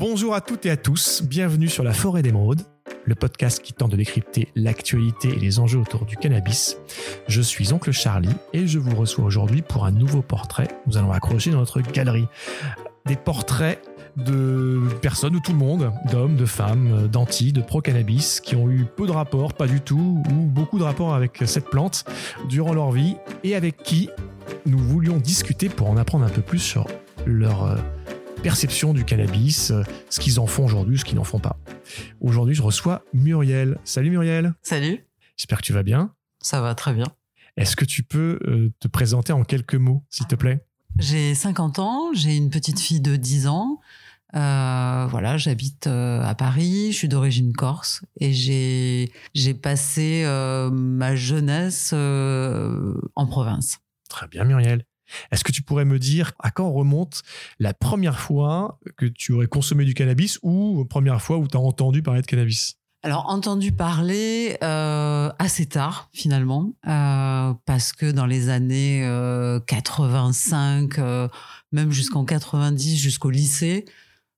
Bonjour à toutes et à tous, bienvenue sur La Forêt d'Émeraude, le podcast qui tente de décrypter l'actualité et les enjeux autour du cannabis. Je suis Oncle Charlie et je vous reçois aujourd'hui pour un nouveau portrait. Nous allons accrocher dans notre galerie des portraits de personnes, de tout le monde, d'hommes, de femmes, d'anti, de pro-cannabis, qui ont eu peu de rapports, pas du tout, ou beaucoup de rapports avec cette plante durant leur vie, et avec qui nous voulions discuter pour en apprendre un peu plus sur leur euh, perception du cannabis, euh, ce qu'ils en font aujourd'hui, ce qu'ils n'en font pas. Aujourd'hui, je reçois Muriel. Salut Muriel. Salut. J'espère que tu vas bien. Ça va très bien. Est-ce que tu peux euh, te présenter en quelques mots, s'il te plaît? J'ai 50 ans, j'ai une petite fille de 10 ans. Euh, voilà, j'habite à Paris, je suis d'origine corse et j'ai j'ai passé euh, ma jeunesse euh, en province. Très bien Muriel. Est-ce que tu pourrais me dire à quand remonte la première fois que tu aurais consommé du cannabis ou première fois où tu as entendu parler de cannabis? Alors entendu parler euh, assez tard finalement euh, parce que dans les années euh, 85, euh, même jusqu'en 90, jusqu'au lycée,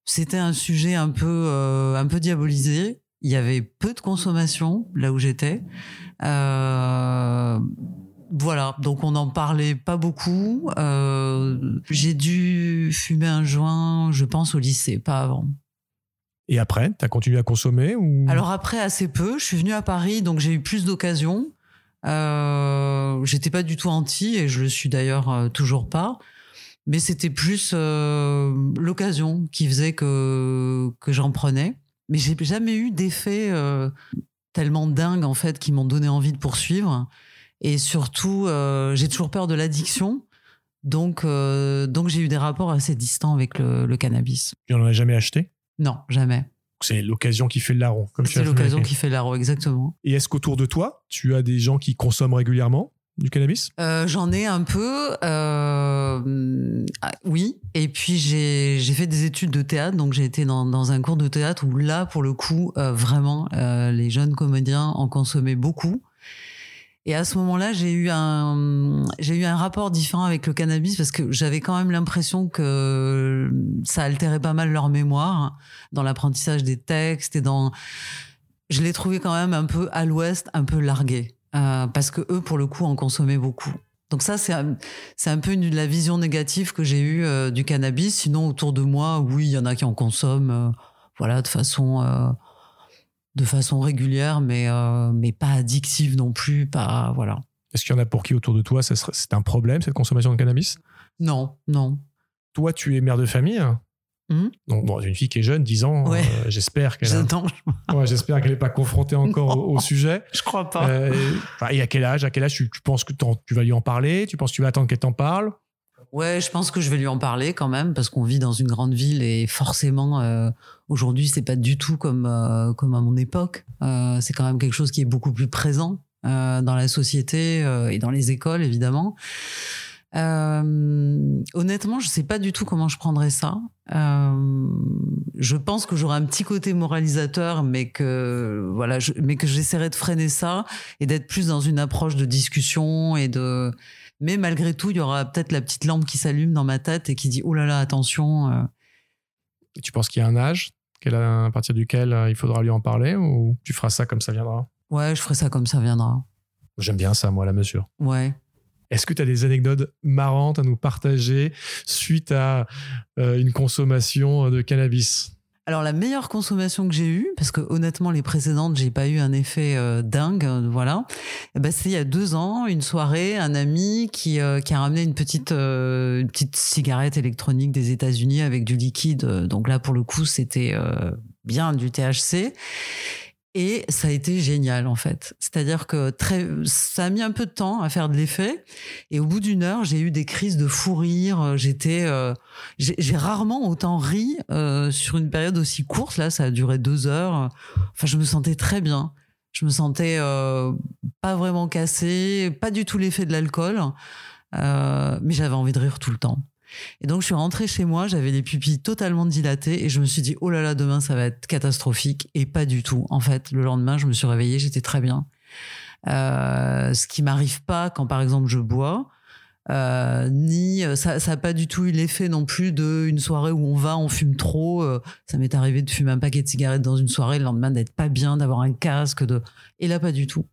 c'était un sujet un peu un peu diabolisé. Il y avait peu de consommation là où j'étais. Voilà, donc on n'en parlait pas beaucoup. Euh, J'ai dû fumer un joint, je pense, au lycée, pas avant. Et après, tu as continué à consommer ou? Alors après, assez peu. Je suis venue à Paris, donc j'ai eu plus d'occasions. Euh, J'étais pas du tout anti, et je le suis d'ailleurs euh, toujours pas. Mais c'était plus euh, l'occasion qui faisait que, que j'en prenais. Mais j'ai jamais eu d'effet tellement dingue, en fait, qui m'ont donné envie de poursuivre. Et surtout, euh, j'ai toujours peur de l'addiction. Donc, euh, donc j'ai eu des rapports assez distants avec le, le cannabis. tu n'en as jamais acheté? Non, jamais. C'est l'occasion qui fait le larron. C'est as l'occasion qui fait l'aro, exactement. Et est-ce qu'autour de toi, tu as des gens qui consomment régulièrement du cannabis? Euh, J'en ai un peu, euh, ah, oui. Et puis j'ai j'ai fait des études de théâtre, donc j'ai été dans, dans un cours de théâtre où là, pour le coup, euh, vraiment, les jeunes comédiens en consommaient beaucoup. Et à ce moment-là, j'ai eu un j'ai eu un rapport différent avec le cannabis parce que j'avais quand même l'impression que ça altérait pas mal leur mémoire dans l'apprentissage des textes et dans je l'ai trouvé quand même un peu à l'ouest, un peu largué euh, parce que eux pour le coup en consommaient beaucoup. Donc ça c'est un, un peu une, la vision négative que j'ai eue euh, du cannabis. Sinon autour de moi, oui, il y en a qui en consomment, euh, voilà, de façon euh, de façon régulière, mais euh, mais pas addictive non plus, pas voilà. Est-ce qu'il y en a pour qui autour de toi c'est un problème cette consommation de cannabis? Non, non. Toi, tu es mère de famille. Mhm. Donc, bon, une fille qui est jeune, 10 ans, Ouais. euh, j'espère qu'elle a- Ouais, j'espère qu'elle n'est pas confrontée encore au, au sujet. je crois pas. Euh, et à quel âge À quel âge tu, tu penses que tu vas lui en parler? Tu penses que tu vas attendre qu'elle t'en parle? Ouais, je pense que je vais lui en parler quand même parce qu'on vit dans une grande ville et forcément euh, aujourd'hui c'est pas du tout comme euh, comme à mon époque. Euh, c'est quand même quelque chose qui est beaucoup plus présent euh, dans la société euh, et dans les écoles évidemment. Euh, honnêtement, je sais pas du tout comment je prendrais ça. Je pense que j'aurais un petit côté moralisateur, mais que voilà, je, mais que j'essaierai de freiner ça et d'être plus dans une approche de discussion et de mais malgré tout, il y aura peut-être la petite lampe qui s'allume dans ma tête et qui dit oh là là, attention. euh. Tu penses qu'il y a un âge à partir duquel euh, il faudra lui en parler ou tu feras ça comme ça viendra? Ouais, je ferai ça comme ça viendra. J'aime bien ça, moi, la mesure. Ouais. Est-ce que tu as des anecdotes marrantes à nous partager suite à euh, une consommation de cannabis? Alors la meilleure consommation que j'ai eue, parce que honnêtement les précédentes j'ai pas eu un effet euh, dingue, euh, voilà. Eh ben, c'est il y a deux ans, une soirée, un ami qui euh, qui a ramené une petite euh, une petite cigarette électronique des États-Unis avec du liquide. euh, Donc là pour le coup c'était bien du THC. Et ça a été génial en fait. C'est-à-dire que très, ça a mis un peu de temps à faire de l'effet. Et au bout d'une heure, j'ai eu des crises de fou rire. J'étais, euh, j'ai rarement autant ri euh, sur une période aussi courte. Là, ça a duré deux heures. Enfin, je me sentais très bien. Je me sentais euh, pas vraiment cassée, pas du tout l'effet de l'alcool, mais j'avais envie de rire tout le temps. Et donc, je suis rentrée chez moi, j'avais les pupilles totalement dilatées et je me suis dit, oh là là, demain, ça va être catastrophique. Et pas du tout. En fait, le lendemain, je me suis réveillée, j'étais très bien. Euh, ce qui m'arrive pas quand, par exemple, je bois. Euh, ni ça n'a pas du tout eu l'effet non plus de une soirée où on va, on fume trop. ça m'est arrivé de fumer un paquet de cigarettes dans une soirée, le lendemain d'être pas bien, d'avoir un casque. De... Et là, pas du tout.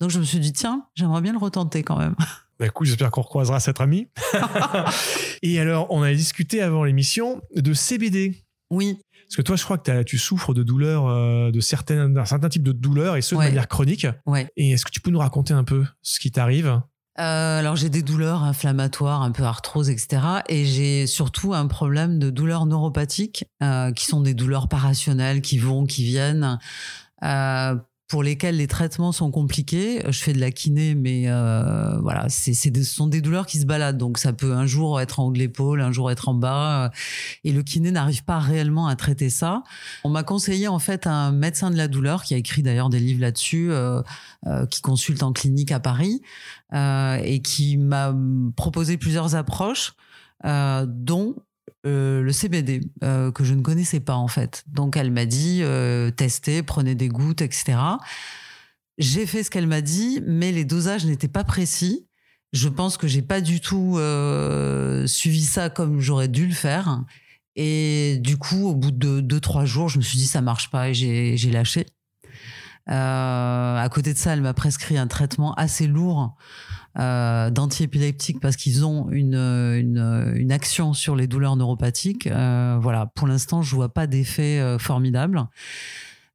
Donc je me suis dit, tiens, j'aimerais bien le retenter quand même. Bah, écoute, j'espère qu'on recroisera cet ami. et alors, on a discuté avant l'émission de CBD. Oui. Parce que toi, je crois que tu souffres de douleurs, euh, de certains, d'un certain type de douleurs, et ce de manière chronique. Ouais. Et est-ce que tu peux nous raconter un peu ce qui t'arrive? Euh, alors j'ai des douleurs inflammatoires, un peu arthrose, etc. Et j'ai surtout un problème de douleurs neuropathiques, euh, qui sont des douleurs parationnelles, qui vont, qui viennent. Euh, pour lesquels les traitements sont compliqués. Je fais de la kiné, mais euh, voilà, c'est, ce sont des douleurs qui se baladent. Donc ça peut un jour être en haut de l'épaule, un jour être en bas, euh, et le kiné n'arrive pas réellement à traiter ça. On m'a conseillé en fait un médecin de la douleur qui a écrit d'ailleurs des livres là-dessus, euh, qui consulte en clinique à Paris, et qui m'a proposé plusieurs approches, dont euh, le CBD euh, que je ne connaissais pas en fait. Donc elle m'a dit euh, testez, prenez des gouttes, etc. J'ai fait ce qu'elle m'a dit, mais les dosages n'étaient pas précis. Je pense que j'ai pas du tout suivi ça comme j'aurais dû le faire. Et du coup, au bout de deux trois jours, je me suis dit ça marche pas et j'ai lâché. À côté de ça, elle m'a prescrit un traitement assez lourd euh, d'antiépileptiques parce qu'ils ont une, une, une, action sur les douleurs neuropathiques. Euh, voilà, pour l'instant, je vois pas d'effet euh, formidable.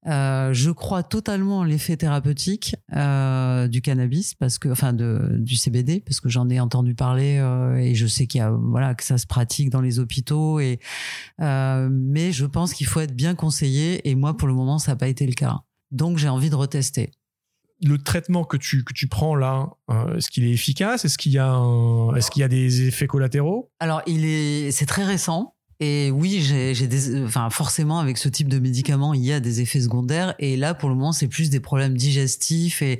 Euh, je crois totalement l'effet thérapeutique euh, du cannabis parce que, enfin, de, du CBD parce que j'en ai entendu parler euh, et je sais qu'il y a, voilà, que ça se pratique dans les hôpitaux et, mais je pense qu'il faut être bien conseillé et moi, pour le moment, ça n'a pas été le cas. Donc, j'ai envie de retester le traitement que tu, que tu prends là, euh, est-ce qu'il est efficace? Est-ce qu'il y, a est qu'il y a des effets collatéraux? Alors, il est, c'est très récent. Et oui, j'ai, des, enfin, forcément, avec ce type de médicament, il y a des effets secondaires. Et là, pour le moment, c'est plus des problèmes digestifs. Et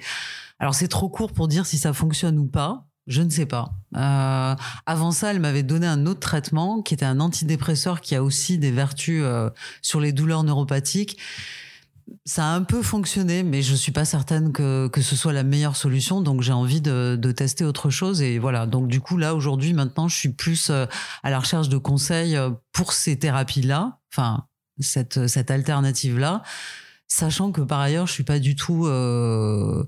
alors, c'est trop court pour dire si ça fonctionne ou pas. Je ne sais pas. Euh, avant ça, elle m'avait donné un autre traitement qui était un antidépresseur qui a aussi des vertus euh, sur les douleurs neuropathiques ça a un peu fonctionné, mais je suis pas certaine que, que ce soit la meilleure solution. Donc j'ai envie de, de, tester autre chose. Et voilà. Donc du coup, là, aujourd'hui, maintenant, je suis plus euh, à la recherche de conseils euh, pour ces thérapies-là, enfin, cette, cette alternative-là. Sachant que par ailleurs, je suis pas du tout, euh,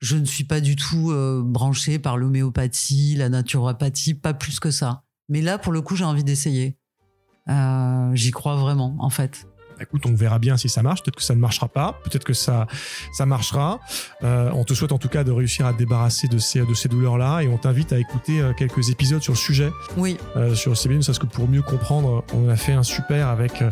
je ne suis pas du tout branchée par l'homéopathie, la naturopathie, pas plus que ça. Mais là, pour le coup, j'ai envie d'essayer. J'y crois vraiment, en fait. Écoute, on verra bien si ça marche. Peut-être que ça ne marchera pas. Peut-être que ça, ça marchera. Euh, on te souhaite en tout cas de réussir à te débarrasser de ces, de ces douleurs-là et on t'invite à écouter euh, quelques épisodes sur le sujet. Oui. Euh, sur le CBD, parce que pour mieux comprendre, on a fait un super avec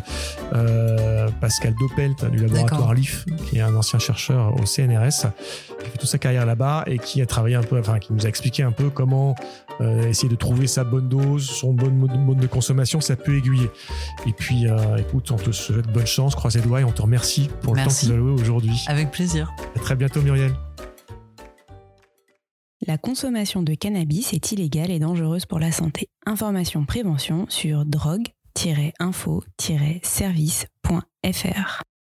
euh, Pascal Doppelt du laboratoire LIF, qui est un ancien chercheur au CNRS, qui a fait toute sa carrière là-bas et qui a travaillé un peu, enfin, qui nous a expliqué un peu comment euh, essayer de trouver sa bonne dose, son bon mode de consommation, ça peut aiguiller. Et puis, euh, écoute, on te souhaite bonne chance, croisez les doigts et on te remercie pour le temps que tu as loué aujourd'hui. Avec plaisir. À très bientôt, Muriel. La consommation de cannabis est illégale et dangereuse pour la santé. Information prévention sur drogue-info-service.fr.